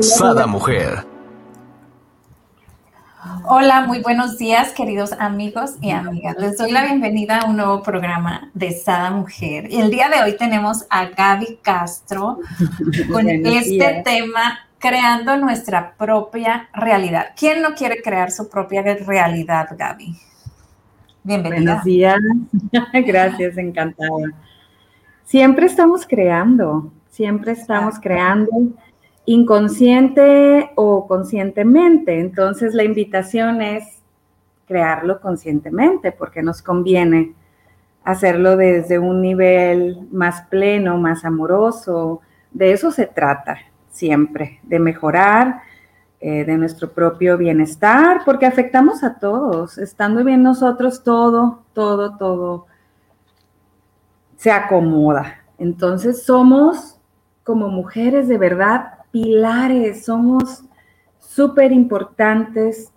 Sada Mujer. Hola, muy buenos días, queridos amigos y amigas. Les doy la bienvenida a un nuevo programa de Sada Mujer. Y el día de hoy tenemos a Gaby Castro con este tema, creando nuestra propia realidad. ¿Quién no quiere crear su propia realidad, Gaby? Bienvenida. Buenos días. Gracias, encantada. Siempre estamos creando, siempre estamos creando inconsciente o conscientemente. Entonces la invitación es crearlo conscientemente porque nos conviene hacerlo desde un nivel más pleno, más amoroso. De eso se trata siempre, de mejorar, eh, de nuestro propio bienestar, porque afectamos a todos. Estando bien nosotros, todo, todo, todo se acomoda. Entonces somos como mujeres de verdad pilares, somos súper importantes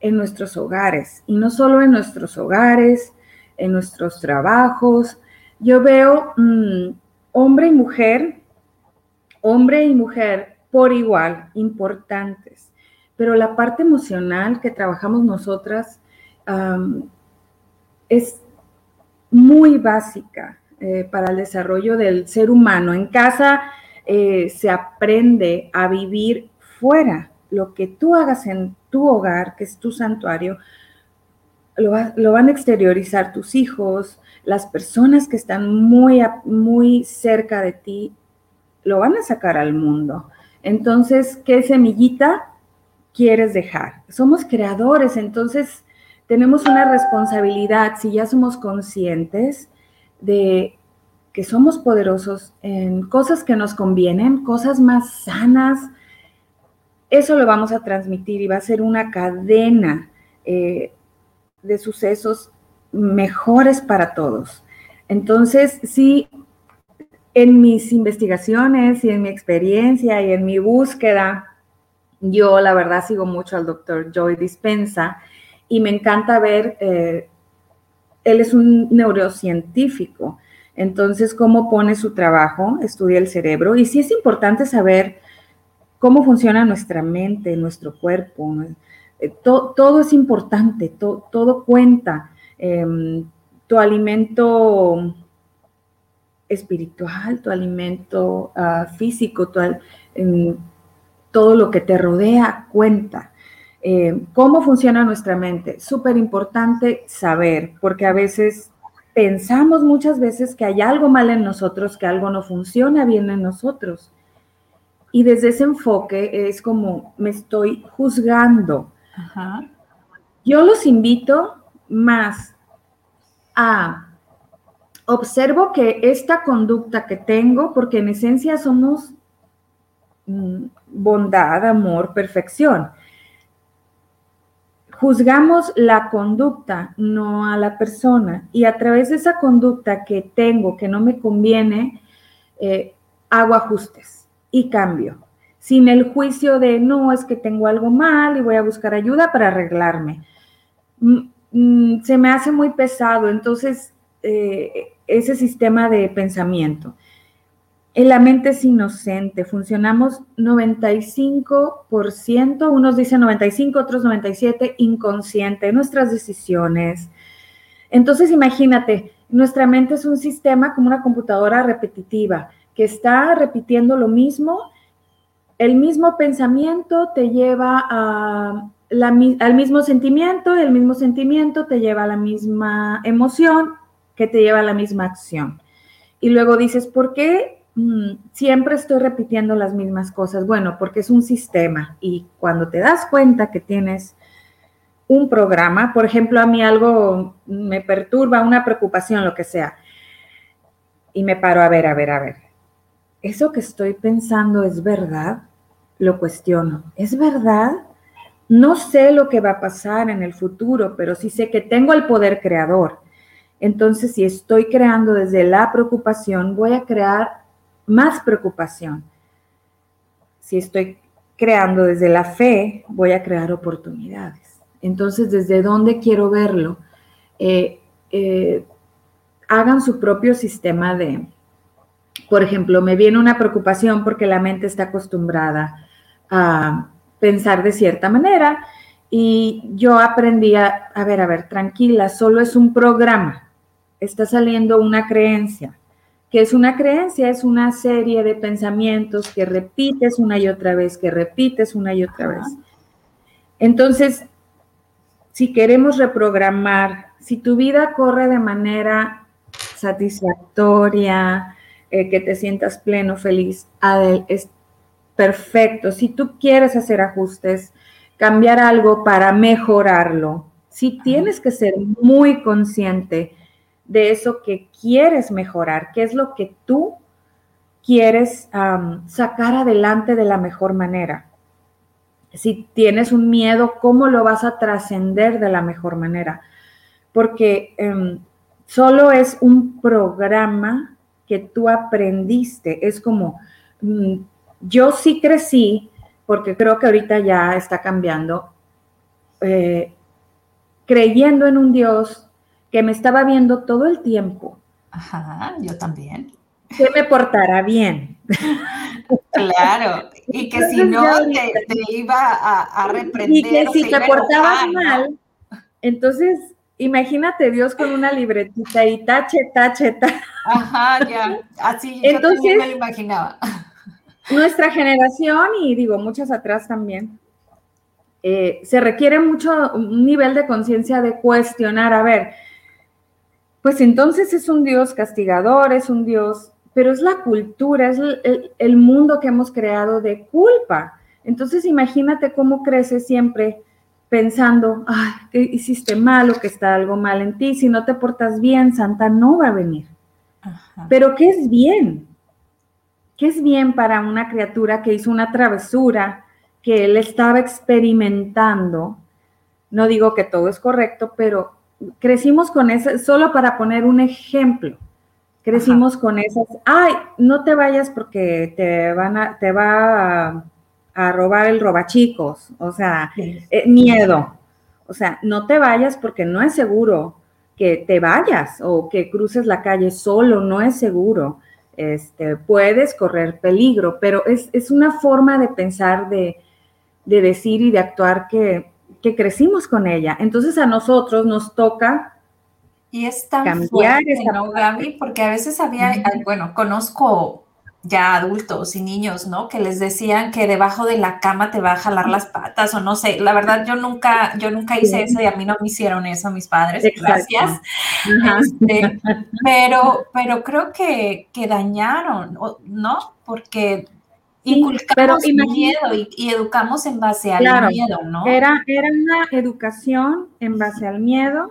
en nuestros hogares y no solo en nuestros hogares, en nuestros trabajos. Yo veo mm, hombre y mujer, hombre y mujer por igual, importantes, pero la parte emocional que trabajamos nosotras es muy básica eh, para el desarrollo del ser humano. En casa eh, se aprende a vivir fuera. Lo que tú hagas en tu hogar, que es tu santuario, lo, van a exteriorizar tus hijos, las personas que están muy, muy cerca de ti, lo van a sacar al mundo. Entonces, ¿qué semillita quieres dejar? Somos creadores, entonces tenemos una responsabilidad, si ya somos conscientes de que somos poderosos en cosas que nos convienen, cosas más sanas, eso lo vamos a transmitir y va a ser una cadena eh, de sucesos mejores para todos. Entonces, sí, en mis investigaciones y en mi experiencia y en mi búsqueda, yo la verdad sigo mucho al doctor Joy Dispensa y me encanta ver, eh, él es un neurocientífico entonces, ¿cómo pone su trabajo? Estudia el cerebro. Y sí es importante saber cómo funciona nuestra mente, nuestro cuerpo. Eh, todo es importante, todo cuenta. Em, tu alimento espiritual, tu alimento ah, físico, em, todo lo que te rodea cuenta. Em, ¿Cómo funciona nuestra mente? Súper importante saber, porque a veces pensamos muchas veces que hay algo mal en nosotros, que algo no funciona bien en nosotros. Y desde ese enfoque es como me estoy juzgando. Yo los invito más a observo que esta conducta que tengo, porque en esencia somos mm, bondad, amor, perfección juzgamos la conducta, no a la persona. Y a través de esa conducta que tengo, que no me conviene, eh, hago ajustes y cambio. Sin el juicio de, no, es que tengo algo mal y voy a buscar ayuda para arreglarme. Mm, mm, se me hace muy pesado, entonces, eh, ese sistema de pensamiento. La mente es inocente, funcionamos 95%, unos dicen 95, otros 97, inconsciente, nuestras decisiones. Entonces imagínate, nuestra mente es un sistema como una computadora repetitiva que está repitiendo lo mismo, el mismo pensamiento te lleva al mismo sentimiento, el mismo sentimiento te lleva a la misma emoción que te lleva a la misma acción. Y luego dices, ¿por qué Mm, siempre estoy repitiendo las mismas cosas. Bueno, porque es un sistema y cuando te das cuenta que tienes un programa, por ejemplo, a mí algo me perturba, una preocupación, lo que sea, y me paro a ver, a ver, a ver, ¿eso que estoy pensando es verdad? lo cuestiono. ¿Es verdad? No sé lo que va a pasar en el futuro, pero sí sé que tengo el poder creador. Entonces, si estoy creando desde la preocupación, voy a crear más preocupación. Si estoy creando desde la fe, voy a crear oportunidades. Entonces, ¿desde dónde quiero verlo? Eh, eh, hagan su propio sistema de, por ejemplo, me viene una preocupación porque la mente está acostumbrada a pensar de cierta manera y yo aprendí a, a ver, a ver, tranquila, solo es un programa, está saliendo una creencia. Que es una creencia? Es una serie de pensamientos que repites una y otra vez, que repites una y otra vez. Entonces, si queremos reprogramar, si tu vida corre de manera satisfactoria, eh, que te sientas pleno, feliz, es perfecto. Si tú quieres hacer ajustes, cambiar algo para mejorarlo, si tienes que ser muy consciente de eso que quieres mejorar, qué es lo que tú quieres sacar adelante de la mejor manera. Si tienes un miedo, ¿cómo lo vas a trascender de la mejor manera? Porque em, solo es un programa que tú aprendiste. Es como, mm, yo sí crecí, porque creo que ahorita ya está cambiando, eh, creyendo en un Dios que me estaba viendo todo el tiempo. Ajá, yo también. Que me portara bien. Claro, y que si no te, iba a, reprender. Y que si te portabas mal, entonces imagínate Dios con una libretita y tache, tache, tache. Ajá, ya, así Entonces, yo me lo imaginaba. Nuestra generación, y digo muchas atrás también, eh, se requiere mucho un nivel de conciencia de cuestionar, a ver, pues entonces es un Dios castigador, es un Dios, pero es la cultura, es el, el mundo que hemos creado de culpa. Entonces imagínate cómo crece siempre pensando, ay, que hiciste mal o que está algo mal en ti, si no te portas bien, Santa no va a venir. Pero ¿qué es bien? ¿Qué es bien para una criatura que hizo una travesura, que él estaba experimentando? No digo que todo es correcto, pero crecimos con eso, solo para poner un ejemplo, crecimos con esas, ay, no te vayas porque te van a, te va a a robar el robachicos, o sea, eh, miedo. O sea, no te vayas porque no es seguro que te vayas o que cruces la calle solo, no es seguro. Este, puedes correr peligro, pero es, una forma de pensar, de, decir y de actuar que, crecimos con ella. Entonces a nosotros nos toca y es tan cambiar fuerte, ¿no, Gaby? Porque a veces había, bueno, conozco ya adultos y niños, ¿no? Que les decían que debajo de la cama te va a jalar las patas o no sé. La verdad, yo nunca, yo nunca hice eso y a mí no me hicieron eso mis padres. Gracias. Este, pero, pero creo que, que dañaron, ¿no? Porque inculcamos miedo y, educamos en base al miedo, ¿no? Era, era una educación en base al miedo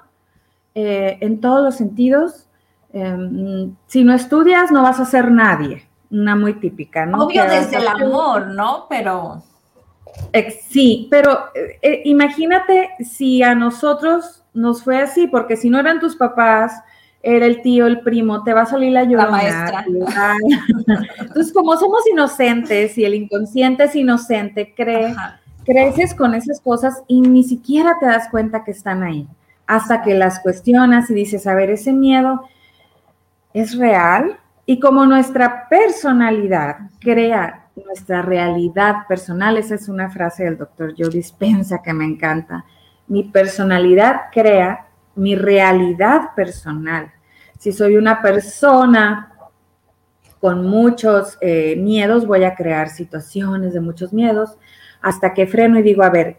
eh, en todos los sentidos. Em, si no estudias, no vas a ser nadie una muy típica, ¿no? Obvio desde el amor, ¿no? Pero... Sí, pero eh, imagínate si a nosotros nos fue así, porque si no eran tus papás, era el tío, el primo, te va a salir la llorona. La maestra. Entonces, como somos inocentes y el inconsciente es inocente, cree, creces con esas cosas y ni siquiera te das cuenta que están ahí. Hasta que las cuestionas y dices, a ver, ese miedo es real, y como nuestra personalidad crea nuestra realidad personal, esa es una frase del doctor Joe Dispensa que me encanta, mi personalidad crea mi realidad personal. Si soy una persona con muchos eh, miedos, voy a crear situaciones de muchos miedos hasta que freno y digo, a ver,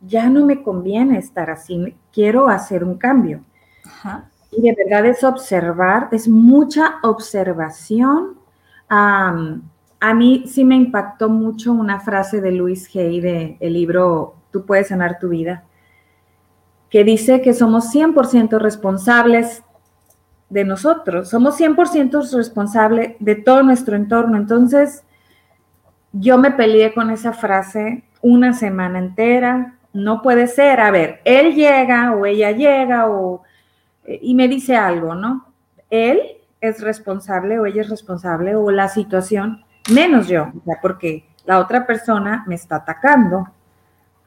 ya no me conviene estar así, quiero hacer un cambio. Ajá. Y de verdad es observar, es mucha observación. a mí sí me impactó mucho una frase de Luis Hay de el libro Tú puedes sanar tu vida, que dice que somos 100% responsables de nosotros, somos 100% responsables de todo nuestro entorno. Entonces, yo me peleé con esa frase una semana entera. No puede ser, a ver, él llega o ella llega o y me dice algo, ¿no? Él es responsable o ella es responsable o la situación, menos yo, porque la otra persona me está atacando.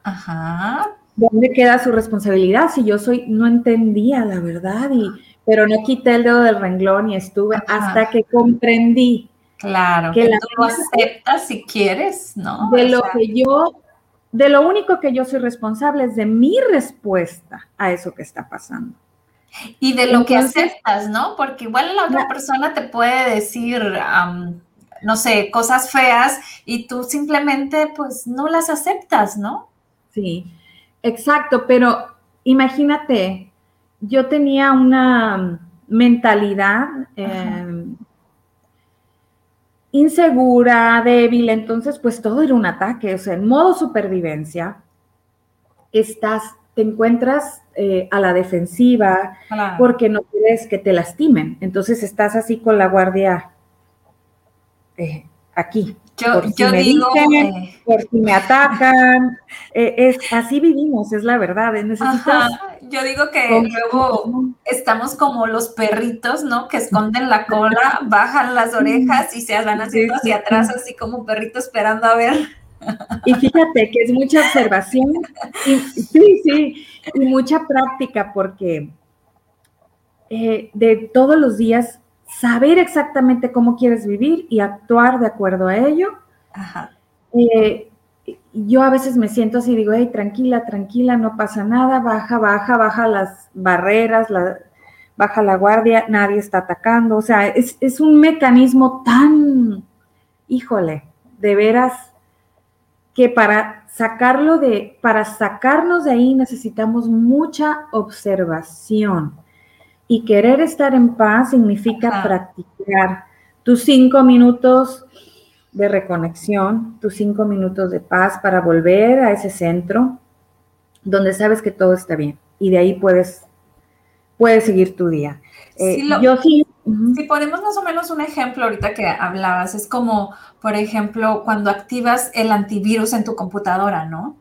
Ajá. ¿Dónde queda su responsabilidad? Si yo soy, no entendía la verdad, y, pero no quité el dedo del renglón y estuve hasta que comprendí. Claro, que, tú lo aceptas si quieres, ¿no? De lo que yo, de lo único que yo soy responsable es de mi respuesta a eso que está pasando. Y de lo que aceptas, ¿no? Porque igual la otra persona te puede decir, no sé, cosas feas y tú simplemente pues no las aceptas, ¿no? Sí, exacto, pero imagínate, yo tenía una mentalidad em, insegura, débil, entonces pues todo era un ataque, o sea, en modo supervivencia, estás, te encuentras eh, a la defensiva porque no quieres que te lastimen. Entonces estás así con la guardia eh, aquí. Yo, yo digo, eh, por si me atacan, es, así vivimos, es la verdad. yo digo que luego estamos como los perritos, ¿no? Que esconden la cola, bajan las orejas y se van haciendo hacia atrás, así como perrito esperando a ver y fíjate que es mucha observación, sí, sí, y mucha práctica, porque eh, de todos los días saber exactamente cómo quieres vivir y actuar de acuerdo a ello. Eh, yo a veces me siento así, digo, hey, tranquila, tranquila, no pasa nada, baja, baja, baja las barreras, baja la guardia, nadie está atacando. O sea, es, es un mecanismo tan, híjole, de veras que para sacarlo de, para sacarnos de ahí necesitamos mucha observación. Y querer estar en paz significa practicar tus cinco minutos de reconexión, tus cinco minutos de paz para volver a ese centro donde sabes que todo está bien. Y de ahí puedes, puedes seguir tu día. Eh, yo sí si ponemos más o menos un ejemplo ahorita que hablabas, es como, por ejemplo, cuando activas el antivirus en tu computadora, ¿no?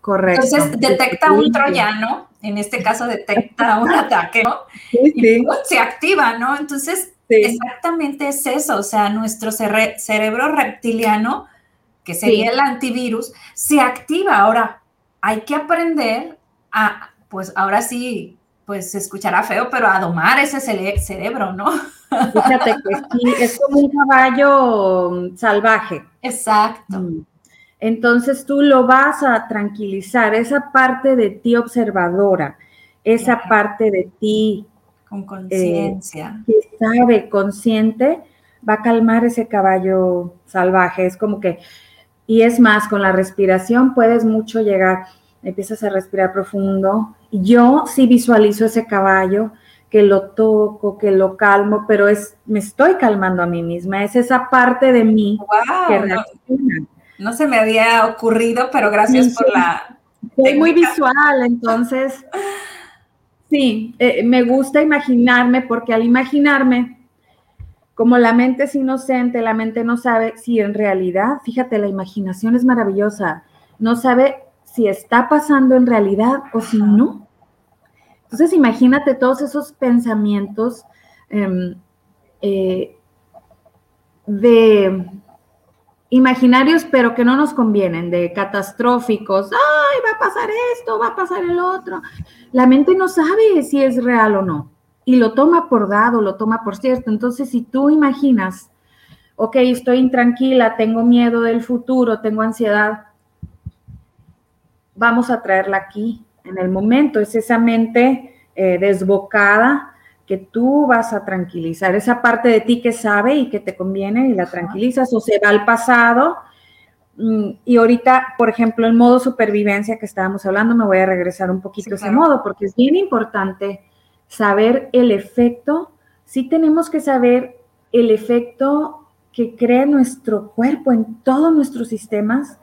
Correcto. Entonces detecta un troyano, en este caso detecta un ataque, ¿no? Sí, Y se activa, ¿no? Entonces, exactamente es eso, o sea, nuestro cerebro reptiliano, que sería el antivirus, se activa. Ahora, hay que aprender a, pues ahora sí, pues se escuchará feo, pero a domar ese cerebro, ¿no? Fíjate que sí, es como un caballo mm, salvaje. Exacto. Mm. Entonces tú lo vas a tranquilizar, esa parte de ti observadora, esa parte de ti con conciencia, eh, que sabe, consciente, va a calmar ese caballo salvaje. Es como que, y es más, con la respiración puedes mucho llegar, empiezas a respirar profundo, yo sí visualizo ese caballo, que lo toco, que lo calmo, pero es, me estoy calmando a mí misma, es esa parte de mí que reacciona. No, se me había ocurrido, pero gracias por la... Soy muy visual, entonces, sí, eh, me gusta imaginarme porque al imaginarme, como la mente es inocente, la mente no sabe si en realidad, fíjate, la imaginación es maravillosa, no sabe si está pasando en realidad o si no. Entonces imagínate todos esos pensamientos em, eh, de imaginarios, pero que no nos convienen, de catastróficos, ay, va a pasar esto, va a pasar el otro. La mente no sabe si es real o no, y lo toma por dado, lo toma por cierto. Entonces, si tú imaginas, ok, estoy intranquila, tengo miedo del futuro, tengo ansiedad, vamos a traerla aquí en el momento. Es esa mente eh, desbocada que tú vas a tranquilizar, esa parte de ti que sabe y que te conviene y la tranquilizas o se va al pasado. Mm, y ahorita, por ejemplo, el modo supervivencia que estábamos hablando, me voy a regresar un poquito a ese modo, porque es bien importante saber el efecto. Sí tenemos que saber el efecto que crea nuestro cuerpo en todos nuestros sistemas.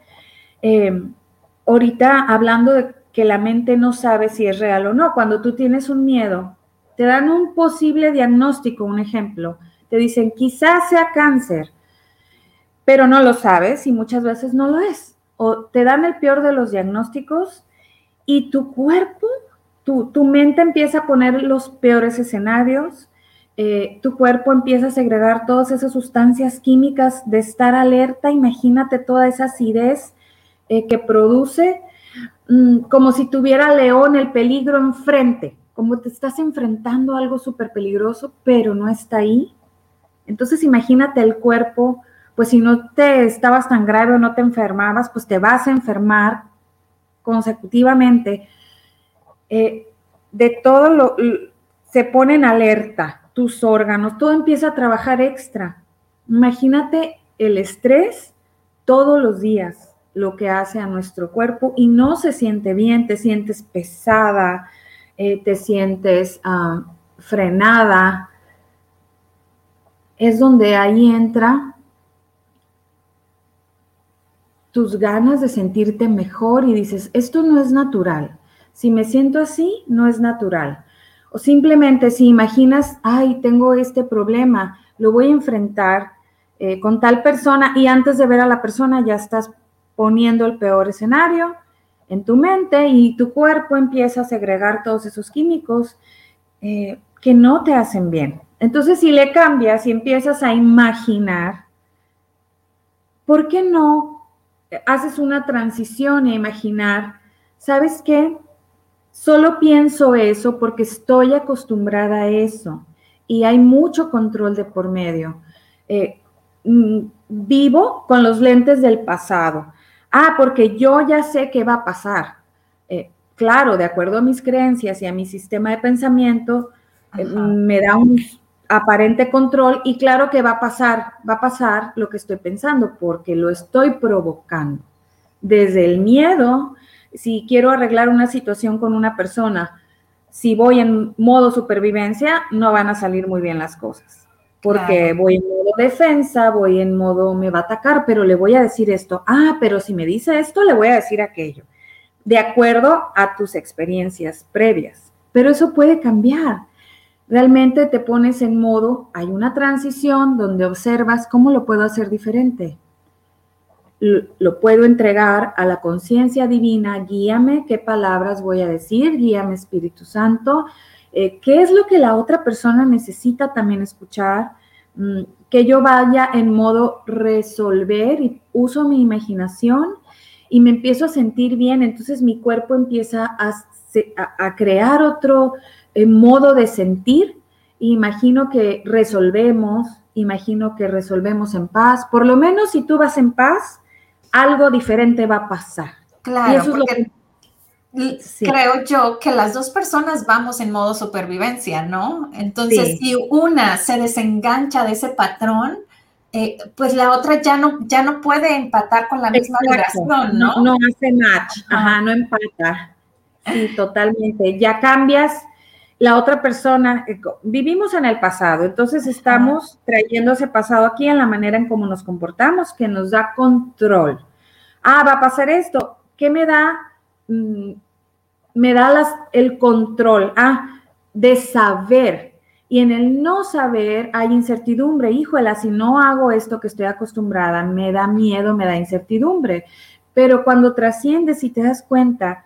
Eh, ahorita hablando de que la mente no sabe si es real o no, cuando tú tienes un miedo, te dan un posible diagnóstico, un ejemplo, te dicen quizás sea cáncer. pero no lo sabes y muchas veces no lo es. O te dan el peor de los diagnósticos y tu cuerpo, tu, tu mente empieza a poner los peores escenarios, eh, tu cuerpo empieza a segregar todas esas sustancias químicas de estar alerta, imagínate toda esa acidez eh, que produce, mm, como si tuviera león el peligro enfrente, como te estás enfrentando a algo súper peligroso, pero no está ahí. Entonces imagínate el cuerpo, pues si no te estabas tan grave o no te enfermabas, pues te vas a enfermar consecutivamente. Eh, de todo lo, se pone en alerta tus órganos, todo empieza a trabajar extra. Imagínate el estrés todos los días, lo que hace a nuestro cuerpo y no se siente bien, te sientes pesada, eh, te sientes frenada. Es donde ahí entra tus ganas de sentirte mejor y dices, esto no es natural. Si me siento así, no es natural. O simplemente si imaginas, ay, tengo este problema, lo voy a enfrentar eh, con tal persona y antes de ver a la persona ya estás poniendo el peor escenario en tu mente y tu cuerpo empieza a segregar todos esos químicos eh, que no te hacen bien. Entonces, si le cambias y empiezas a imaginar, ¿por qué no haces una transición e imaginar, ¿sabes qué? Solo pienso eso porque estoy acostumbrada a eso y hay mucho control de por medio. Eh, mm, vivo con los lentes del pasado. Ah, porque yo ya sé qué va a pasar. Eh, claro, de acuerdo a mis creencias y a mi sistema de pensamiento, eh, me da un aparente control y claro que va a pasar, va a pasar lo que estoy pensando porque lo estoy provocando. Desde el miedo, si quiero arreglar una situación con una persona, si voy en modo supervivencia, no van a salir muy bien las cosas. Porque voy en modo defensa, voy en modo me va a atacar, pero le voy a decir esto. Ah, pero si me dice esto, le voy a decir aquello. De acuerdo a tus experiencias previas. Pero eso puede cambiar. Realmente te pones en modo, hay una transición donde observas cómo lo puedo hacer diferente lo puedo entregar a la conciencia divina, guíame qué palabras voy a decir, guíame Espíritu Santo, eh, qué es lo que la otra persona necesita también escuchar, mm, que yo vaya en modo resolver y uso mi imaginación y me empiezo a sentir bien, entonces mi cuerpo empieza a, crear otro eh, modo de sentir. Imagino que resolvemos, imagino que resolvemos en paz, por lo menos si tú vas en paz, algo diferente va a pasar. Claro, porque creo yo que las dos personas vamos en modo supervivencia, ¿no? Entonces, si una se desengancha de ese patrón, eh, pues la otra ya no, ya no puede empatar con la misma vibración, ¿no? ¿no? hace match, ajá, no empata. Sí, totalmente. Ya cambias la otra persona, eh, vivimos en el pasado, entonces estamos trayendo ese pasado aquí en la manera en cómo nos comportamos, que nos da control. Ah, va a pasar esto, ¿qué me da? Mm, me da las, el control, ah, de saber. Y en el no saber hay incertidumbre. Híjola, si no hago esto que estoy acostumbrada, me da miedo, me da incertidumbre. Pero cuando trasciendes y te das cuenta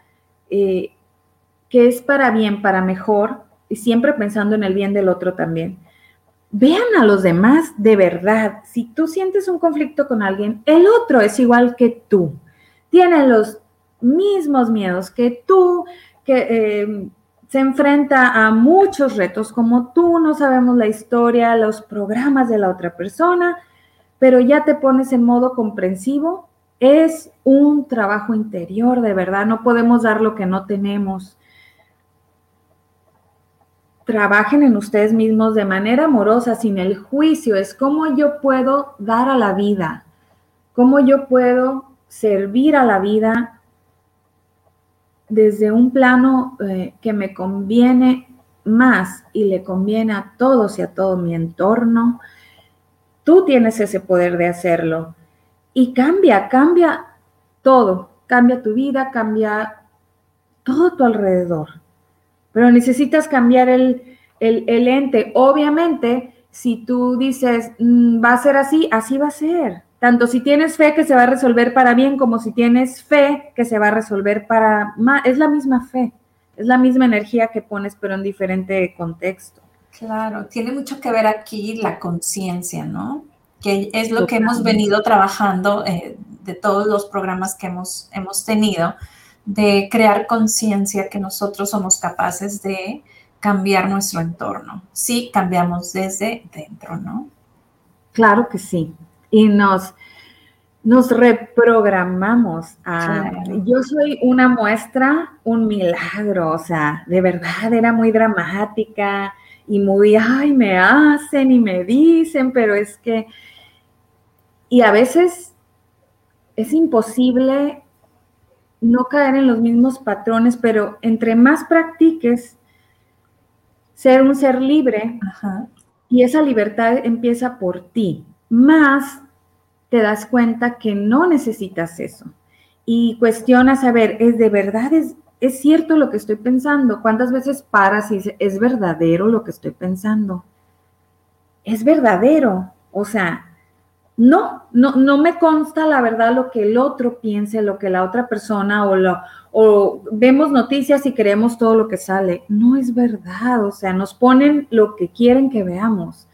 eh, que es para bien, para mejor, y siempre pensando en el bien del otro también. Vean a los demás de verdad. Si tú sientes un conflicto con alguien, el otro es igual que tú. Tiene los mismos miedos que tú, que em, se enfrenta a muchos retos como tú. No sabemos la historia, los programas de la otra persona, pero ya te pones en modo comprensivo. Es un trabajo interior, de verdad. No podemos dar lo que no tenemos trabajen en ustedes mismos de manera amorosa, sin el juicio, es cómo yo puedo dar a la vida, cómo yo puedo servir a la vida desde un plano eh, que me conviene más y le conviene a todos y a todo mi entorno. Tú tienes ese poder de hacerlo y cambia, cambia todo, cambia tu vida, cambia todo tu alrededor pero necesitas cambiar el, ente. Obviamente, si tú dices, mm, va a ser así, así va a ser. Tanto si tienes fe que se va a resolver para bien como si tienes fe que se va a resolver para mal, es la misma fe, es la misma energía que pones pero en diferente contexto. Claro, tiene mucho que ver aquí la conciencia, ¿no? Que es lo que hemos venido trabajando eh, de todos los programas que hemos, hemos tenido, de crear conciencia que nosotros somos capaces de cambiar nuestro entorno. Sí, cambiamos desde dentro, ¿no? Claro que sí. Y nos, nos reprogramamos. A, Yo soy una muestra, un milagro, o sea, de verdad era muy dramática y muy, ay, me hacen y me dicen, pero es que, y a veces es imposible no caer en los mismos patrones, pero entre más practiques ser un ser libre y esa libertad empieza por ti, más te das cuenta que no necesitas eso y cuestionas, a ver, ¿es de verdad, es, es cierto lo que estoy pensando? ¿Cuántas veces paras y dices, es verdadero lo que estoy pensando? Es verdadero, o sea, no, no, no me consta la verdad lo que el otro piense, lo que la otra persona o, lo, o vemos noticias y creemos todo lo que sale. No es verdad, o sea, nos ponen lo que quieren que veamos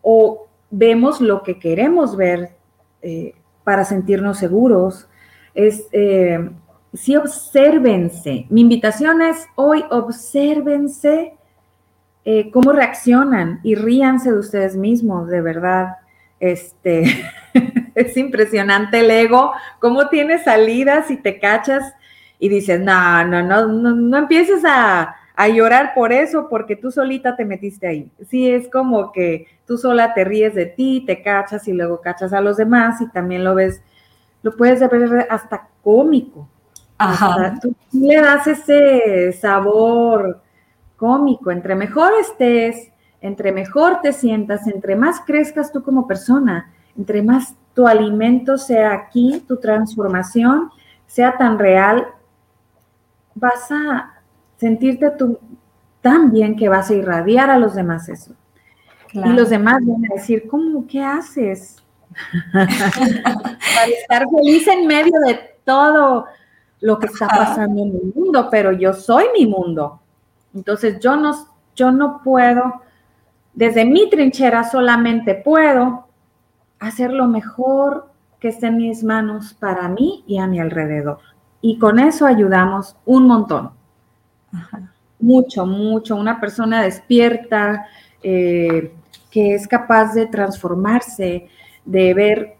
o vemos lo que queremos ver eh, para sentirnos seguros. Es, eh, sí, obsérvense. Mi invitación es hoy, obsérvense eh, cómo reaccionan y ríanse de ustedes mismos, de verdad este, es impresionante el ego, cómo tiene salidas y te cachas y dices, no, no, no, no, empieces a, a, llorar por eso porque tú solita te metiste ahí. Sí, es como que tú sola te ríes de ti, te cachas y luego cachas a los demás y también lo ves, lo puedes ver hasta cómico. Ajá. tú le das ese sabor cómico, entre mejor estés, entre mejor te sientas, entre más crezcas tú como persona, entre más tu alimento sea aquí, tu transformación sea tan real, vas a sentirte tú tan bien que vas a irradiar a los demás eso. Y los demás van a decir, ¿cómo? ¿Qué haces? Para estar feliz en medio de todo lo que está pasando en el mundo, pero yo soy mi mundo. Entonces yo no, yo no puedo desde mi trinchera solamente puedo hacer lo mejor que esté en mis manos para mí y a mi alrededor. Y con eso ayudamos un montón. Mucho, mucho. Una persona despierta, eh, que es capaz de transformarse, de ver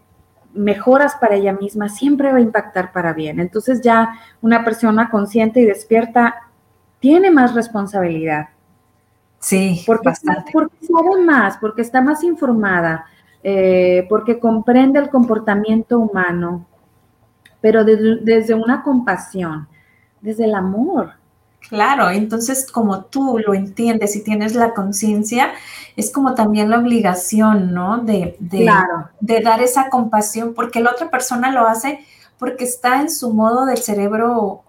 mejoras para ella misma, siempre va a impactar para bien. Entonces ya una persona consciente y despierta tiene más responsabilidad Sí, porque, Porque sabe más, porque está más informada, eh, porque comprende el comportamiento humano, pero desde una compasión, desde el amor. Claro, entonces como tú lo entiendes y tienes la conciencia, es como también la obligación, ¿no? De, de, de, dar esa compasión, porque la otra persona lo hace porque está en su modo del cerebro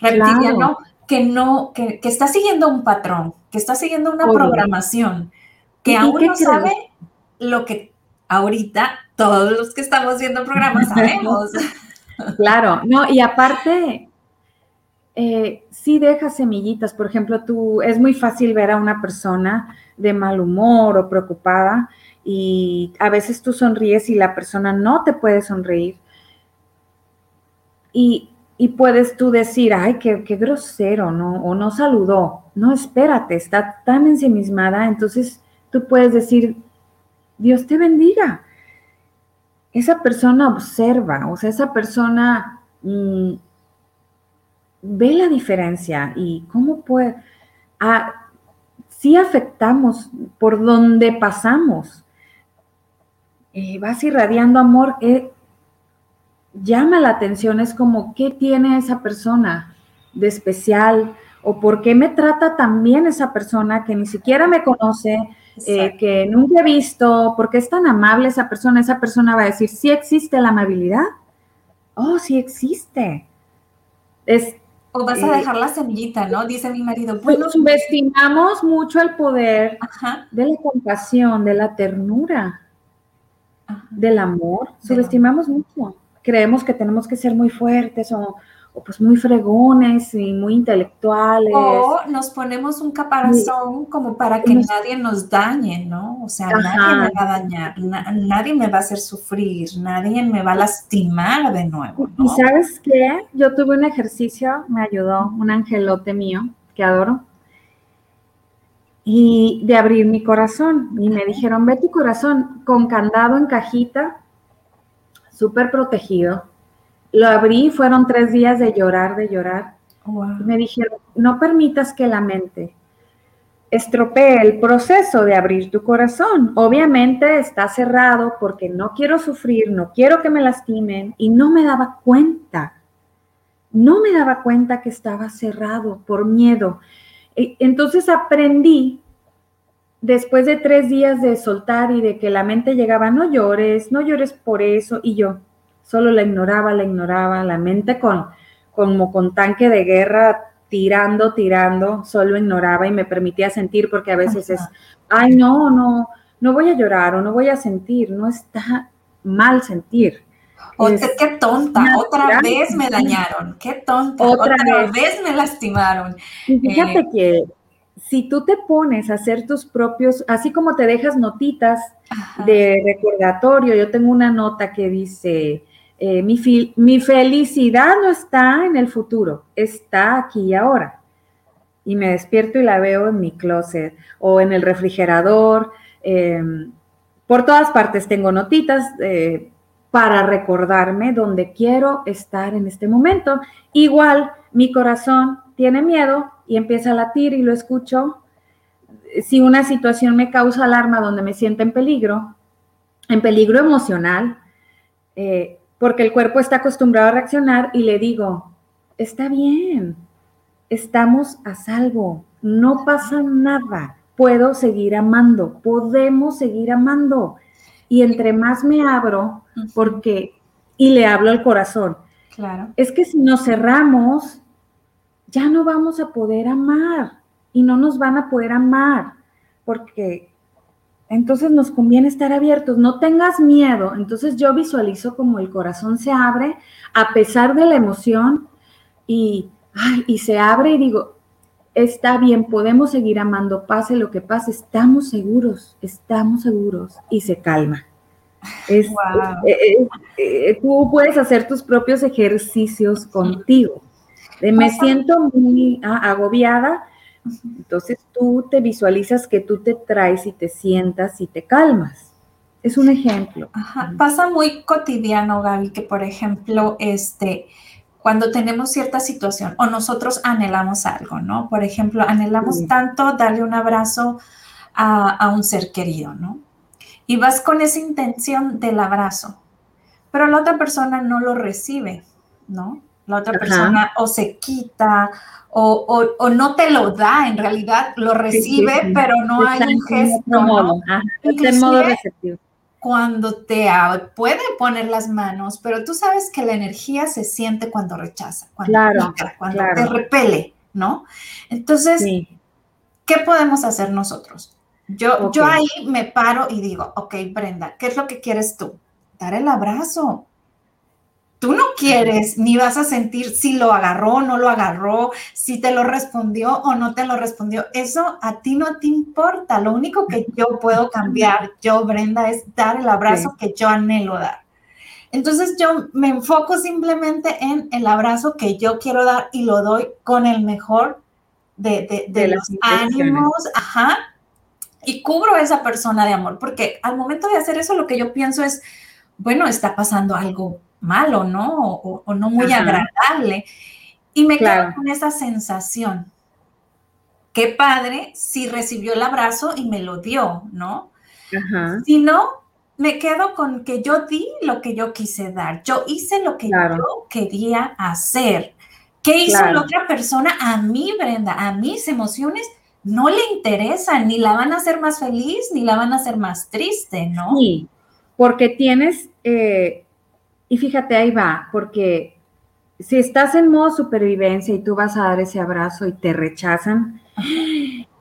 reptiliano que no, que, que, está siguiendo un patrón, que está siguiendo una programación, que aún no sabe lo que ahorita todos los que estamos viendo programas sabemos. Claro, no, y aparte, eh, sí deja semillitas. Por ejemplo, tú, es muy fácil ver a una persona de mal humor o preocupada y a veces tú sonríes y la persona no te puede sonreír. Y puedes tú decir, ay, qué, grosero, ¿no? O no saludó. No, espérate, está tan ensimismada. Entonces tú puedes decir, Dios te bendiga. Esa persona observa, o sea, esa persona mm, ve la diferencia y cómo puede... Ah, si afectamos por donde pasamos. Eh, vas irradiando amor. Eh, llama la atención, es como, ¿qué tiene esa persona de especial? ¿O por qué me trata tan bien esa persona que ni siquiera me conoce, eh, que nunca he visto? ¿Por qué es tan amable esa persona? Esa persona va a decir, ¿sí existe la amabilidad? Oh, sí existe. Es, o vas a eh, dejar la semillita, ¿no? Dice mi marido. Bueno, subestimamos mucho el poder de la compasión, de la ternura. del amor, subestimamos mucho. Creemos que tenemos que ser muy fuertes o pues muy fregones y muy intelectuales. O nos ponemos un caparazón como para que nadie nos dañe, ¿no? O sea, nadie me va a dañar, nadie me va a hacer sufrir, nadie me va a lastimar de nuevo. ¿no? Y sabes qué? Yo tuve un ejercicio, me ayudó un angelote mío que adoro, y de abrir mi corazón. Y me dijeron, ve tu corazón con candado en cajita, súper protegido lo abrí, fueron tres días de llorar, de llorar. me dijeron, no permitas que la mente estropee el proceso de abrir tu corazón. Obviamente está cerrado porque no quiero sufrir, no quiero que me lastimen y no me daba cuenta. No me daba cuenta que estaba cerrado por miedo. E, entonces aprendí, después de tres días de soltar y de que la mente llegaba, no llores, no llores por eso, y yo, solo la ignoraba, la ignoraba, la mente con, como con tanque de guerra tirando, tirando, solo ignoraba y me permitía sentir porque a veces es, ay, no, no, no voy a llorar o no voy a sentir, no está mal sentir. O qué tonta, otra vez me dañaron, qué tonta, otra, vez. me lastimaron. fíjate eh, que si tú te pones a hacer tus propios, así como te dejas notitas de recordatorio, yo tengo una nota que dice, eh, mi, felicidad no está en el futuro, está aquí y ahora. Y me despierto y la veo en mi closet o en el refrigerador. Em, por todas partes tengo notitas eh, para recordarme dónde quiero estar en este momento. Igual mi corazón tiene miedo y empieza a latir y lo escucho. Si una situación me causa alarma donde me siento en peligro, en peligro emocional, eh, porque el cuerpo está acostumbrado a reaccionar y le digo, está bien, estamos a salvo, no pasa nada, puedo seguir amando, podemos seguir amando. Y entre más me abro, porque, y le hablo al corazón, claro. es que si nos cerramos, ya no vamos a poder amar y no nos van a poder amar, porque entonces nos conviene estar abiertos, no tengas miedo. Entonces yo visualizo como el corazón se abre a pesar de la emoción y, y se abre y digo, está bien, podemos seguir amando, pase lo que pase, estamos seguros, estamos seguros y se calma. Es, eh, eh, eh, tú puedes hacer tus propios ejercicios contigo. me siento muy ah, agobiada, entonces tú te visualizas que tú te traes y te sientas y te calmas. Es un ejemplo. Pasa muy cotidiano, Gaby, que por ejemplo, este, cuando tenemos cierta situación o nosotros anhelamos algo, ¿no? Por ejemplo, anhelamos tanto darle un abrazo a, a un ser querido, ¿no? Y vas con esa intención del abrazo, pero la otra persona no lo recibe, ¿no? La otra persona o se quita o, no te lo da, en realidad lo recibe, pero no hay un gesto. Modo, modo receptivo. Cuando te puede poner las manos, pero tú sabes que la energía se siente cuando rechaza, cuando, claro, cuando te repele, ¿no? Entonces, ¿qué podemos hacer nosotros? Yo, yo ahí me paro y digo, ok, Brenda, ¿qué es lo que quieres tú? Dar el abrazo, tú no quieres ni vas a sentir si lo agarró o no lo agarró, si te lo respondió o no te lo respondió. Eso a ti no te importa. Lo único que yo puedo cambiar, yo, Brenda, es dar el abrazo que yo anhelo dar. Entonces yo me enfoco simplemente en el abrazo que yo quiero dar y lo doy con el mejor de, los ánimos, ajá, y cubro a esa persona de amor, porque al momento de hacer eso lo que yo pienso es, bueno, está pasando algo malo, ¿no? O, no muy agradable. Y me quedo con esa sensación. Qué padre si recibió el abrazo y me lo dio, ¿no? Si no, me quedo con que yo di lo que yo quise dar. Yo hice lo que yo quería hacer. ¿Qué hizo la otra persona? A mí, Brenda, a mis emociones no le interesan, ni la van a hacer más feliz, ni la van a hacer más triste, ¿no? Sí, porque tienes eh, y fíjate, ahí va, porque si estás en modo supervivencia y tú vas a dar ese abrazo y te rechazan,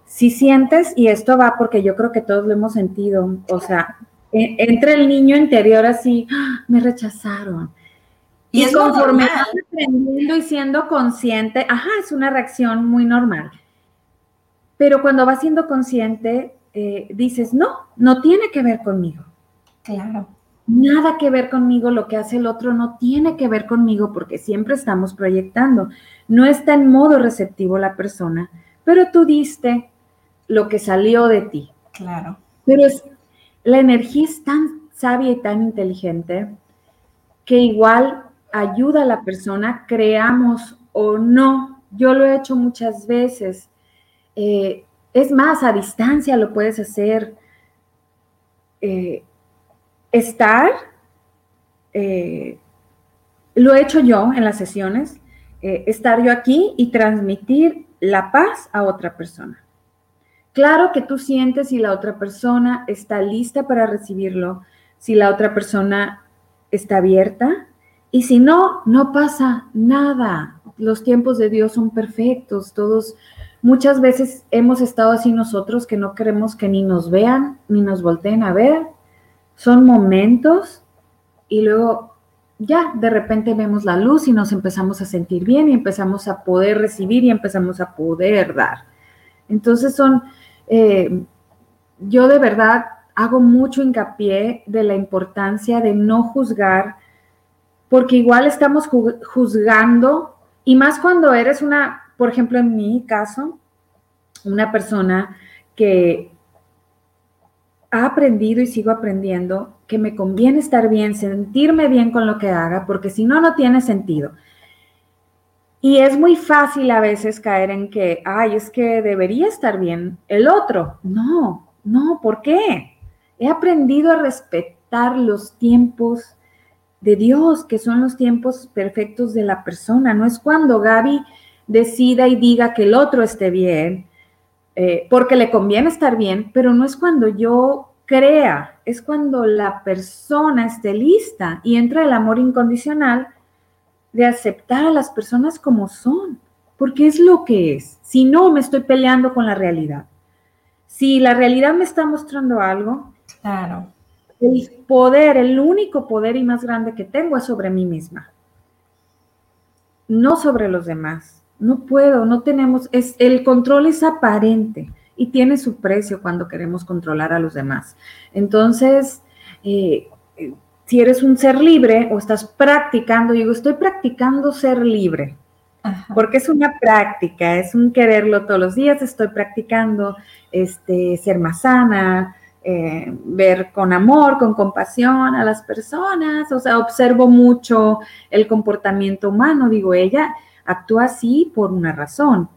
si sientes, y esto va porque yo creo que todos lo hemos sentido, o sea, e, entra el niño interior así, ¡ah! me rechazaron. Y, es conforme vas aprendiendo y siendo consciente, ajá, es una reacción muy normal. Pero cuando vas siendo consciente, eh, dices, no, no tiene que ver conmigo. Claro. Nada que ver conmigo, lo que hace el otro no tiene que ver conmigo porque siempre estamos proyectando. No está en modo receptivo la persona, pero tú diste lo que salió de ti. Claro. Pero es, la energía es tan sabia y tan inteligente que igual ayuda a la persona, creamos o no. Yo lo he hecho muchas veces. Eh, es más, a distancia lo puedes hacer. Eh, estar, eh, lo he hecho yo en las sesiones, estar yo aquí y transmitir la paz a otra persona. Claro que tú sientes si la otra persona está lista para recibirlo, si la otra persona está abierta y si no, no pasa nada. Los tiempos de Dios son perfectos, todos muchas veces hemos estado así nosotros que no queremos que ni nos vean ni nos volteen a ver. Son momentos y luego ya de repente vemos la luz y nos empezamos a sentir bien y empezamos a poder recibir y empezamos a poder dar. Entonces son eh, yo de verdad hago mucho hincapié de la importancia de no juzgar, porque igual estamos juzgando, y más cuando eres una, por ejemplo, en mi caso, una persona que ha aprendido y sigo aprendiendo que me conviene estar bien, sentirme bien con lo que haga, porque si no, no tiene sentido. Y es muy fácil a veces caer en que, ay, es que debería estar bien el otro. No, no, ¿por qué? He aprendido a respetar los tiempos de Dios, que son los tiempos perfectos de la persona. No es cuando Gaby decida y diga que el otro esté bien, eh, porque le conviene estar bien, pero no es cuando yo crea, es cuando la persona esté lista y entra el amor incondicional de aceptar a las personas como son, porque es lo que es. Si no, me estoy peleando con la realidad. Si la realidad me está mostrando algo, claro. El poder, el único poder y más grande que tengo es sobre mí misma, no sobre los demás. No puedo, no tenemos, es, el control es aparente y tiene su precio cuando queremos controlar a los demás. Entonces, eh, si eres un ser libre o estás practicando, digo, estoy practicando ser libre, porque es una práctica, es un quererlo todos los días, estoy practicando este, ser más sana, eh, ver con amor, con compasión a las personas, o sea, observo mucho el comportamiento humano, digo, ella actúa así por una razón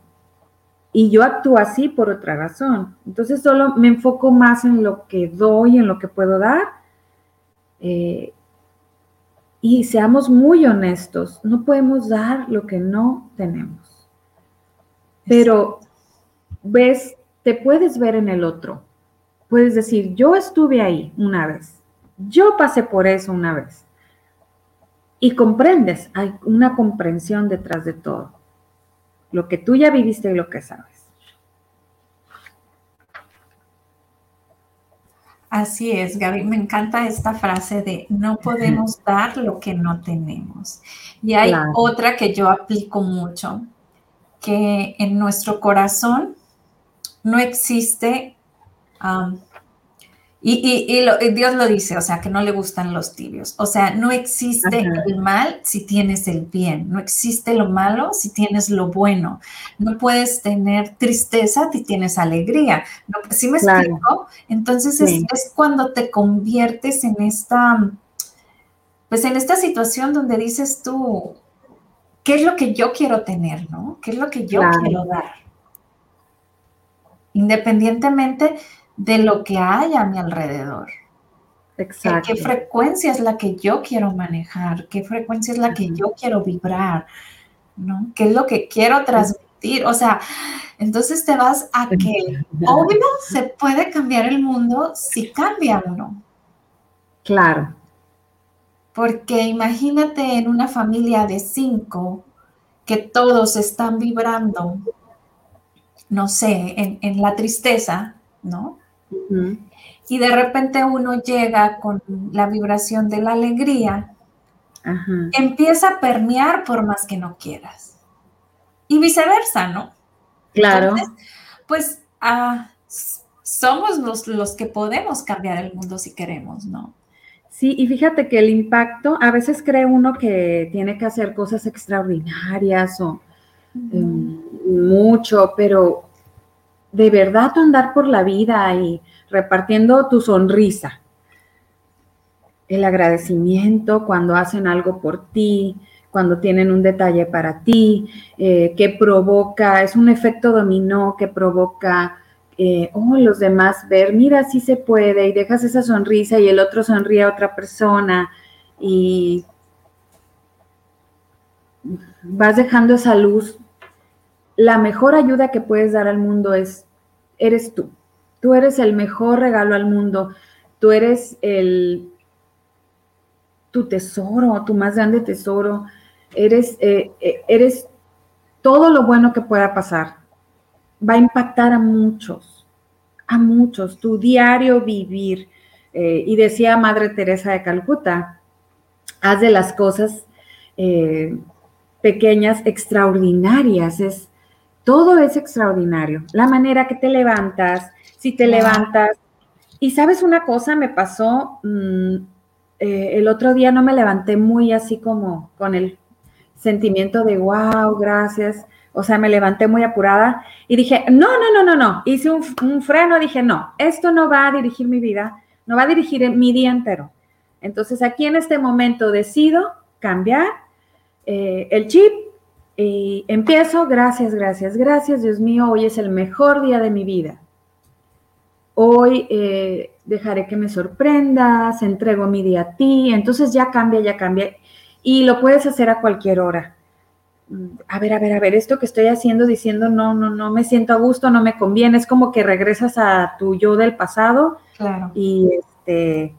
y yo actúo así por otra razón. Entonces solo me enfoco más en lo que doy, en lo que puedo dar eh, y seamos muy honestos, no podemos dar lo que no tenemos. Pero ves, te puedes ver en el otro. Puedes decir, yo estuve ahí una vez, yo pasé por eso una vez. Y comprendes, hay una comprensión detrás de todo. Lo que tú ya viviste y lo que sabes. Así es, Gaby. Me encanta esta frase de no podemos dar lo que no tenemos. Y hay otra que yo aplico mucho, que en nuestro corazón no existe y, Dios lo dice, o sea, que no le gustan los tibios. O sea, no existe el mal si tienes el bien, no existe lo malo si tienes lo bueno. No puedes tener tristeza si tienes alegría. ¿Sí me explico? Entonces es, cuando te conviertes en esta, pues en esta situación donde dices tú, ¿qué es lo que yo quiero tener, no? ¿Qué es lo que yo quiero dar? Independientemente de lo que hay a mi alrededor. Exacto. ¿Qué, frecuencia es la que yo quiero manejar? ¿Qué frecuencia es la que yo quiero vibrar? ¿No? ¿Qué es lo que quiero transmitir? O sea, entonces te vas a que, obvio, se puede cambiar el mundo si cambia uno. Claro. Porque imagínate en una familia de cinco que todos están vibrando, no sé, en, en la tristeza, ¿no? Y de repente uno llega con la vibración de la alegría, empieza a permear por más que no quieras. Y viceversa, ¿no? Claro. pues ah, somos los, los que podemos cambiar el mundo si queremos, ¿no? Sí, y fíjate que el impacto, a veces cree uno que tiene que hacer cosas extraordinarias o em, mucho, pero de verdad andar por la vida y repartiendo tu sonrisa, el agradecimiento cuando hacen algo por ti, cuando tienen un detalle para ti, eh, que provoca, es un efecto dominó que provoca, eh, oh, los demás ver, mira, sí se puede, y dejas esa sonrisa y el otro sonríe a otra persona y vas dejando esa luz. La mejor ayuda que puedes dar al mundo es, eres tú. Tú eres el mejor regalo al mundo. Tú eres el tu tesoro, tu más grande tesoro. Eres, eh, eh, eres todo lo bueno que pueda pasar. Va a impactar a muchos, a muchos. Tu diario vivir. Eh, y decía Madre Teresa de Calcuta, haz de las cosas pequeñas extraordinarias. Todo es extraordinario. La manera que te levantas, si te levantas. Y sabes una cosa, me pasó, mm, eh, el otro día no me levanté muy así como con el sentimiento de, wow, gracias. O sea, me levanté muy apurada y dije, no, no, no, no, no. Hice un, freno, dije, no, esto no va a dirigir mi vida, no va a dirigir mi día entero. Entonces, aquí en este momento decido cambiar eh, el chip y empiezo, gracias, gracias, gracias, Dios mío, hoy es el mejor día de mi vida. Hoy eh, dejaré que me sorprendas, entrego mi día a ti, entonces ya cambia, ya cambia. Y lo puedes hacer a cualquier hora. A ver, a ver, a ver, esto que estoy haciendo, diciendo, no, no, no me siento a gusto, no me conviene, es como que regresas a tu yo del pasado. Claro. Y este,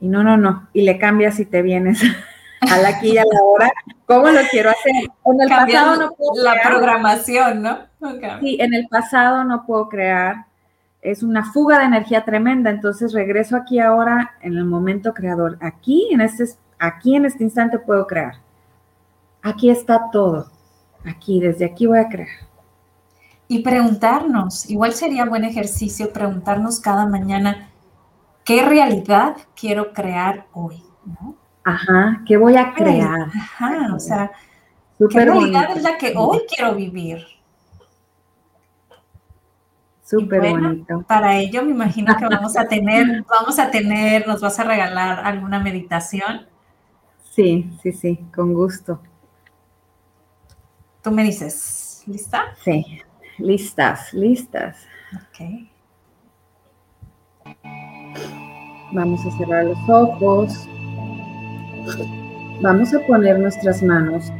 y no, no, no, y le cambias y te vienes a la aquí y a la hora. ¿Cómo lo quiero hacer? En el pasado no puedo La programación, ¿no? Sí, en el pasado no puedo crear es una fuga de energía tremenda. Entonces regreso aquí ahora en el momento creador. Aquí en este, aquí en este instante puedo crear. Aquí está todo. Aquí, desde aquí voy a crear. Y preguntarnos, igual sería buen ejercicio preguntarnos cada mañana, ¿qué realidad quiero crear hoy? Ajá, ¿qué voy a crear? Ajá, o sea, ¿qué realidad es la que hoy quiero vivir? Súper bonito. Para ello me imagino que vamos a tener, vamos a tener, nos vas a regalar alguna meditación. Sí, sí, sí, con gusto. Tú me dices, ¿lista? Sí, listas, listas. Ok. Vamos a cerrar los ojos. Vamos a poner nuestras manos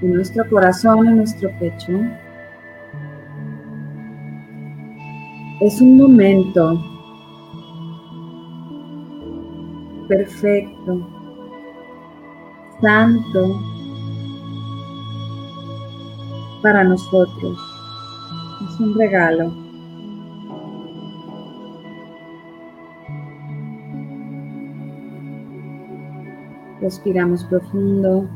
en nuestro corazón, en nuestro pecho. Es un momento perfecto, santo para nosotros. Es un regalo. Respiramos profundo.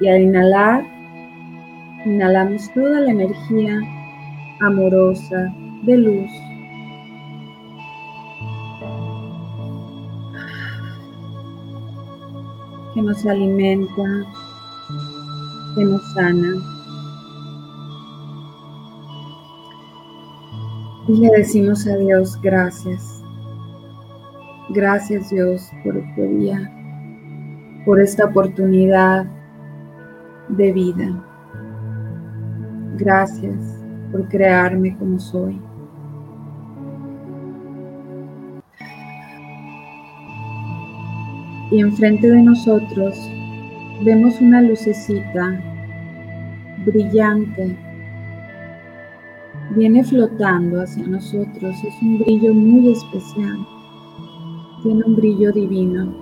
Y al inhalar, Inhalamos toda la energía amorosa de luz. que nos alimenta, que nos sana. Y le decimos a Dios gracias. Gracias Dios por este día, por esta oportunidad de vida. Gracias por crearme como soy. Y enfrente de nosotros vemos una lucecita brillante. Viene flotando hacia nosotros. Es un brillo muy especial. Tiene un brillo divino.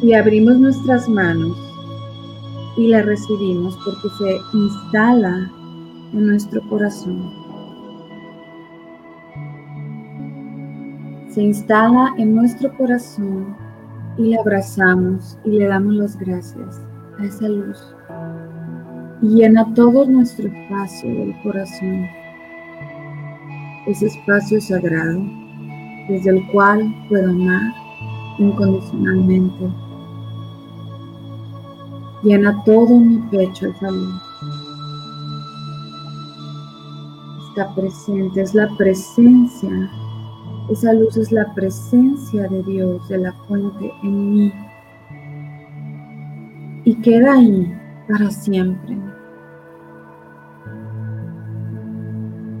Y abrimos nuestras manos y la recibimos porque se instala en nuestro corazón. Se instala en nuestro corazón y la abrazamos y le damos las gracias a esa luz. Llena todo nuestro espacio del corazón, ese espacio sagrado desde el cual puedo amar incondicionalmente. Llena todo mi pecho esa luz. Está presente, es la presencia esa luz es la presencia de Dios, de la fuente en mí. Y queda ahí para siempre.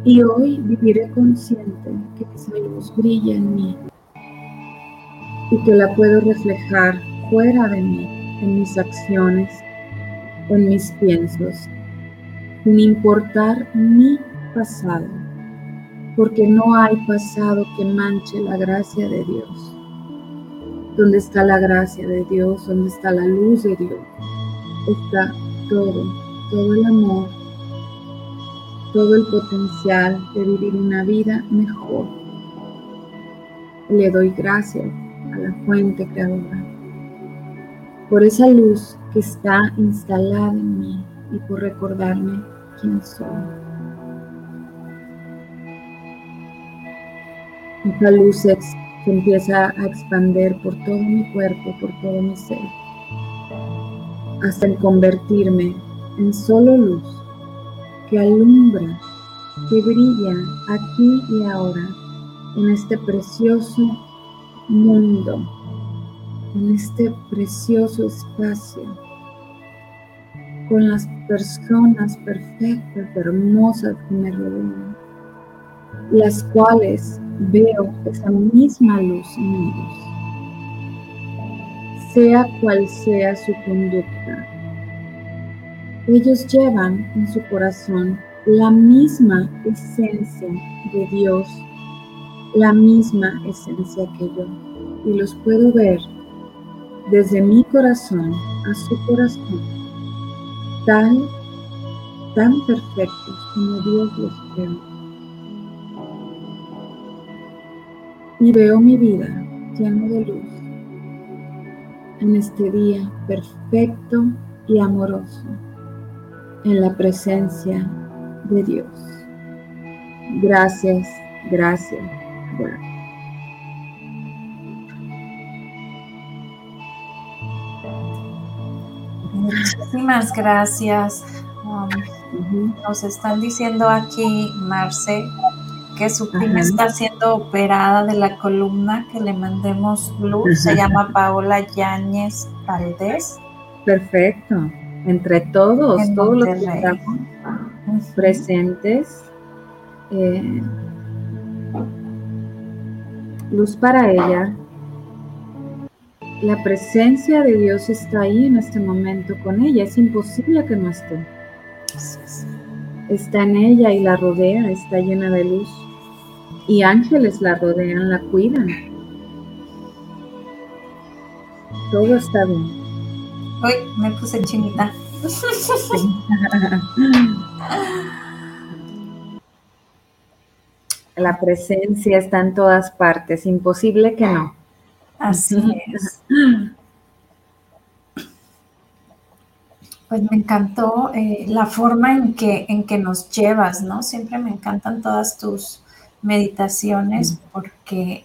Y hoy viviré consciente que esa luz brilla en mí y que la puedo reflejar fuera de mí, en mis acciones, en mis piensos, sin importar mi pasado porque no hay pasado que manche la gracia de Dios. ¿Dónde está la gracia de Dios? ¿Dónde está la luz de Dios? Está todo, todo el amor, todo el potencial de vivir una vida mejor. Le doy gracias a la fuente creadora por esa luz que está instalada en mí y por recordarme quién soy. Esa luz se, empieza a expandir por todo mi cuerpo, por todo mi ser, hasta convertirme en solo luz que alumbra, que brilla aquí y ahora en este precioso mundo, en este precioso espacio, con las personas perfectas, hermosas que me rodean, las cuales veo esa misma luz en ellos, sea cual sea su conducta. Ellos llevan en su corazón la misma esencia de Dios, la misma esencia que yo, y los puedo ver desde mi corazón a su corazón, tal, tan perfectos como Dios los creó. y veo mi vida lleno de luz en este día perfecto y amoroso en la presencia de Dios. Gracias, gracias, gracias. Muchísimas gracias. Um, nos están diciendo aquí, Marce, que su prima está siendo operada de la columna, que le mandemos luz. Se llama Paola Yáñez Valdés. Perfecto. Entre todos, todos los que estamos presentes, eh, luz para ella. La presencia de Dios está ahí en este momento con ella. Es imposible que no esté. Está en ella y la rodea, está llena de luz y ángeles la rodean, la cuidan. Todo está bien. Uy, me puse chinita. La presencia está en todas partes, imposible que no. Así es. Pues me encantó eh, la forma en que, en que nos llevas, ¿no? Siempre me encantan todas tus, meditaciones porque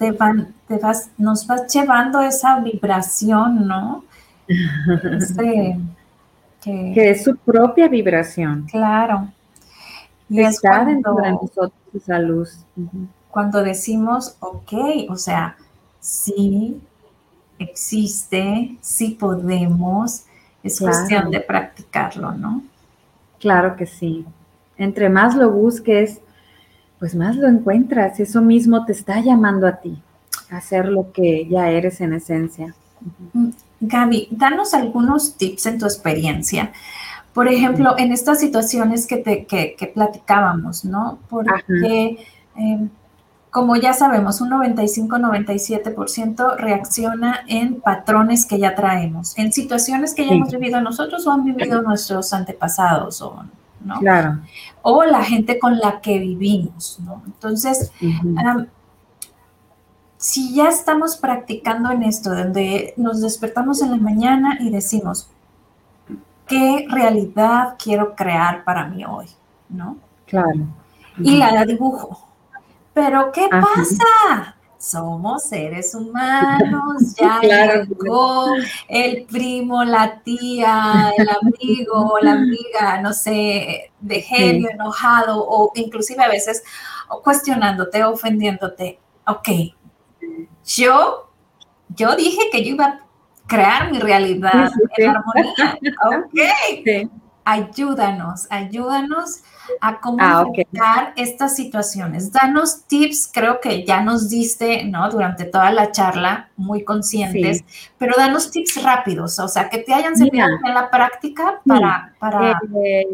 te van, te vas, nos vas llevando esa vibración, ¿no? Este, que, es su propia vibración. Claro. Y es cuando, de nosotros esa luz. Cuando decimos, ok, o sea, sí existe, sí podemos, es cuestión de practicarlo, ¿no? Claro que sí. Entre más lo busques, pues más lo encuentras. Eso mismo te está llamando a ti, a hacer lo que ya eres en esencia. Gaby, danos algunos tips en tu experiencia. Por ejemplo, en estas situaciones que, te, que, platicábamos, ¿no? Porque em, como ya sabemos, un 95-97% reacciona en patrones que ya traemos, en situaciones que ya hemos vivido nosotros o han vivido nuestros antepasados, o, ¿no? Claro. O la gente con la que vivimos, ¿no? Entonces, si ya estamos practicando en esto, donde nos despertamos en la mañana y decimos, ¿qué realidad quiero crear para mí hoy? ¿No? Claro. Y la dibujo pero ¿qué pasa? Somos seres humanos, ya llegó el primo, la tía, el amigo, la amiga, no sé, de genio, enojado o inclusive a veces cuestionándote, ofendiéndote. Ok, yo, yo dije que yo iba a crear mi realidad en armonía. Ok, ayúdanos, ayúdanos a cómo ah, estas situaciones. Danos tips, creo que ya nos diste, ¿no? Durante toda la charla, muy conscientes, pero danos tips rápidos, o sea, que te hayan servido en la práctica para... para... Eh,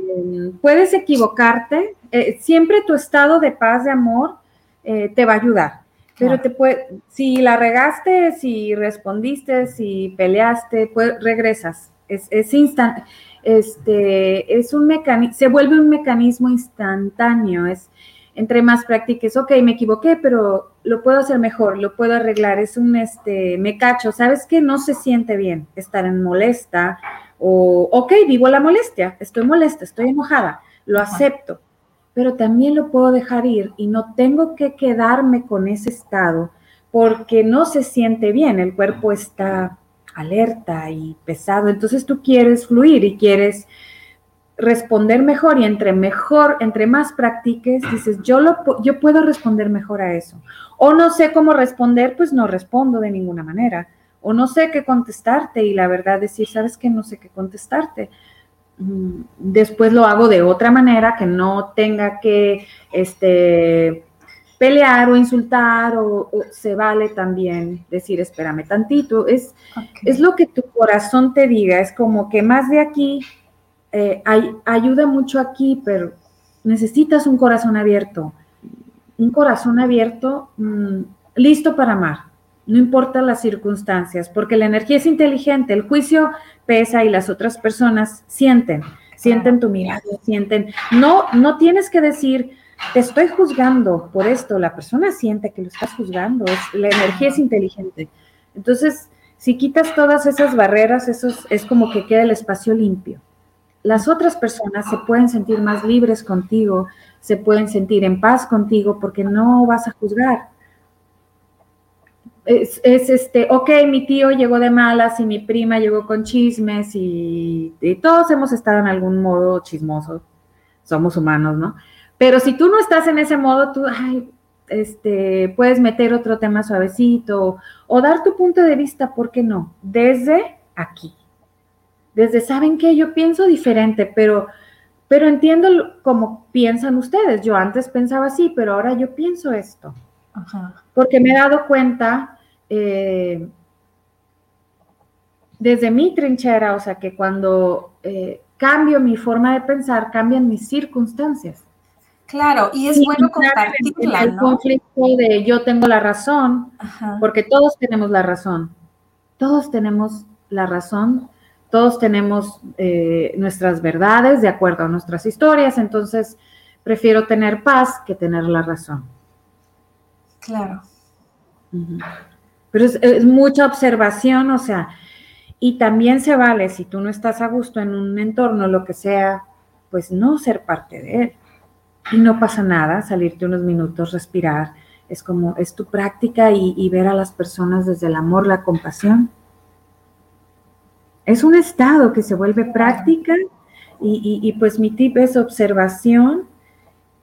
puedes equivocarte, eh, siempre tu estado de paz, de amor, eh, te va a ayudar. Pero te puede, si la regaste, si respondiste, si peleaste, pues regresas. Es, es instant este, es un mecanismo, se vuelve un mecanismo instantáneo, es entre más practiques, ok, me equivoqué, pero lo puedo hacer mejor, lo puedo arreglar, es un, este, me cacho, ¿sabes qué? No se siente bien estar en molesta o, ok, vivo la molestia, estoy molesta, estoy enojada, lo acepto, pero también lo puedo dejar ir y no tengo que quedarme con ese estado porque no se siente bien, el cuerpo está alerta y pesado. Entonces tú quieres fluir y quieres responder mejor y entre mejor, entre más practiques, dices, yo, lo, yo puedo responder mejor a eso. O no sé cómo responder, pues no respondo de ninguna manera. O no sé qué contestarte y la verdad decir, sabes que no sé qué contestarte. Mm, después lo hago de otra manera que no tenga que este, pelear o insultar o, se vale también decir, espérame tantito, es, es lo que tu corazón te diga, es como que más de aquí, eh, ayuda mucho aquí, pero necesitas un corazón abierto, un corazón abierto mm, listo para amar, no importa las circunstancias, porque la energía es inteligente, el juicio pesa y las otras personas sienten, sienten tu mirada, sienten, no, no tienes que decir, te estoy juzgando por esto, la persona siente que lo estás juzgando, es, la energía es inteligente. Entonces, si quitas todas esas barreras, eso es, como que queda el espacio limpio. Las otras personas se pueden sentir más libres contigo, se pueden sentir en paz contigo porque no vas a juzgar. Es, este, ok, mi tío llegó de malas y mi prima llegó con chismes y, todos hemos estado en algún modo chismoso. Somos humanos, ¿no? Pero si tú no estás en ese modo, tú este, puedes meter otro tema suavecito o, dar tu punto de vista, ¿por qué no? Desde aquí. Desde, ¿saben qué? Yo pienso diferente, pero, pero entiendo cómo piensan ustedes. Yo antes pensaba así, pero ahora yo pienso esto. Porque me he dado cuenta eh, desde mi trinchera, o sea, que cuando eh, cambio mi forma de pensar, cambian mis circunstancias. Claro, y es bueno compartirla, el, conflicto de yo tengo la razón, porque todos tenemos la razón. Todos tenemos la razón, todos tenemos eh, nuestras verdades de acuerdo a nuestras historias, entonces prefiero tener paz que tener la razón. Claro. Pero es, es, mucha observación, o sea, y también se vale si tú no estás a gusto en un entorno, lo que sea, pues no ser parte de él y no pasa nada, salirte unos minutos, respirar, es como, es tu práctica y, ver a las personas desde el amor, la compasión. Es un estado que se vuelve práctica y, pues mi tip es observación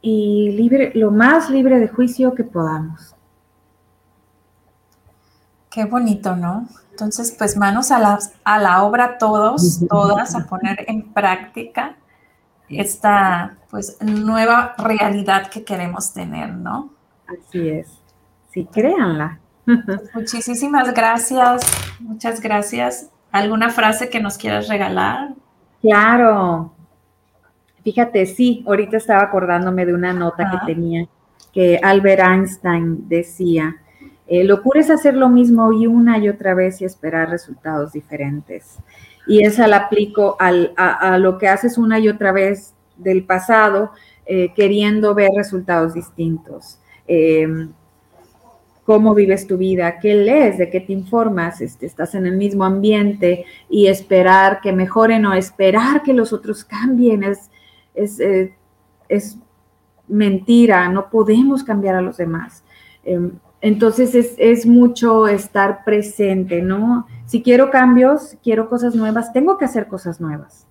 y libre, lo más libre de juicio que podamos. Qué bonito, ¿no? Entonces, pues manos a la, a la obra todos, todas, a poner en práctica esta pues nueva realidad que queremos tener, ¿no? Así es. Sí, créanla. Muchísimas gracias, muchas gracias. ¿Alguna frase que nos quieras regalar? Claro. Fíjate, sí, ahorita estaba acordándome de una nota que tenía. que Albert Einstein decía, eh, locura es hacer lo mismo y una y otra vez y esperar resultados diferentes. Y esa la aplico a, lo que haces una y otra vez del pasado, eh, queriendo ver resultados distintos. Eh, cómo vives tu vida, qué lees, de qué te informas, este, estás en el mismo ambiente y esperar que mejoren o esperar que los otros cambien es, es, es mentira, no podemos cambiar a los demás. Entonces es, mucho estar presente, ¿no? Si quiero cambios, quiero cosas nuevas, tengo que hacer cosas nuevas.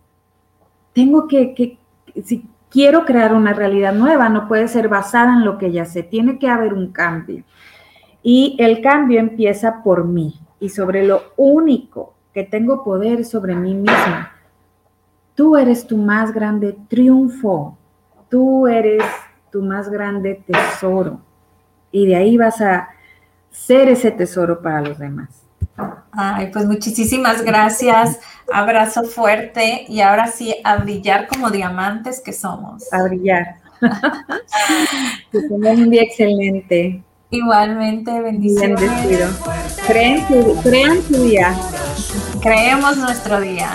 Tengo que, que, si quiero crear una realidad nueva, no puede ser basada en lo que ya sé, tiene que haber un cambio. Y el cambio empieza por mí y sobre lo único que tengo poder sobre mí misma. Tú eres tu más grande triunfo. Tú eres tu más grande tesoro. Y de ahí vas a ser ese tesoro para los demás. Ay, pues muchísimas gracias. Abrazo fuerte y ahora sí a brillar como diamantes que somos. A brillar. que tengan un día excelente. Igualmente, bendiciones. Bendecido. Crean crean su día. Creemos nuestro día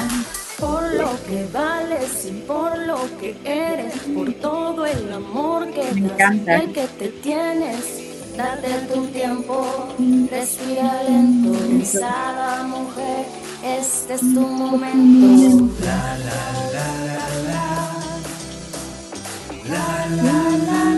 por lo que vales y por lo que eres, por todo el amor que Me das y que te tienes. Date tu tiempo, respira lento, pensada mujer, este es tu momento. La, la, la, la, la, la, la, la.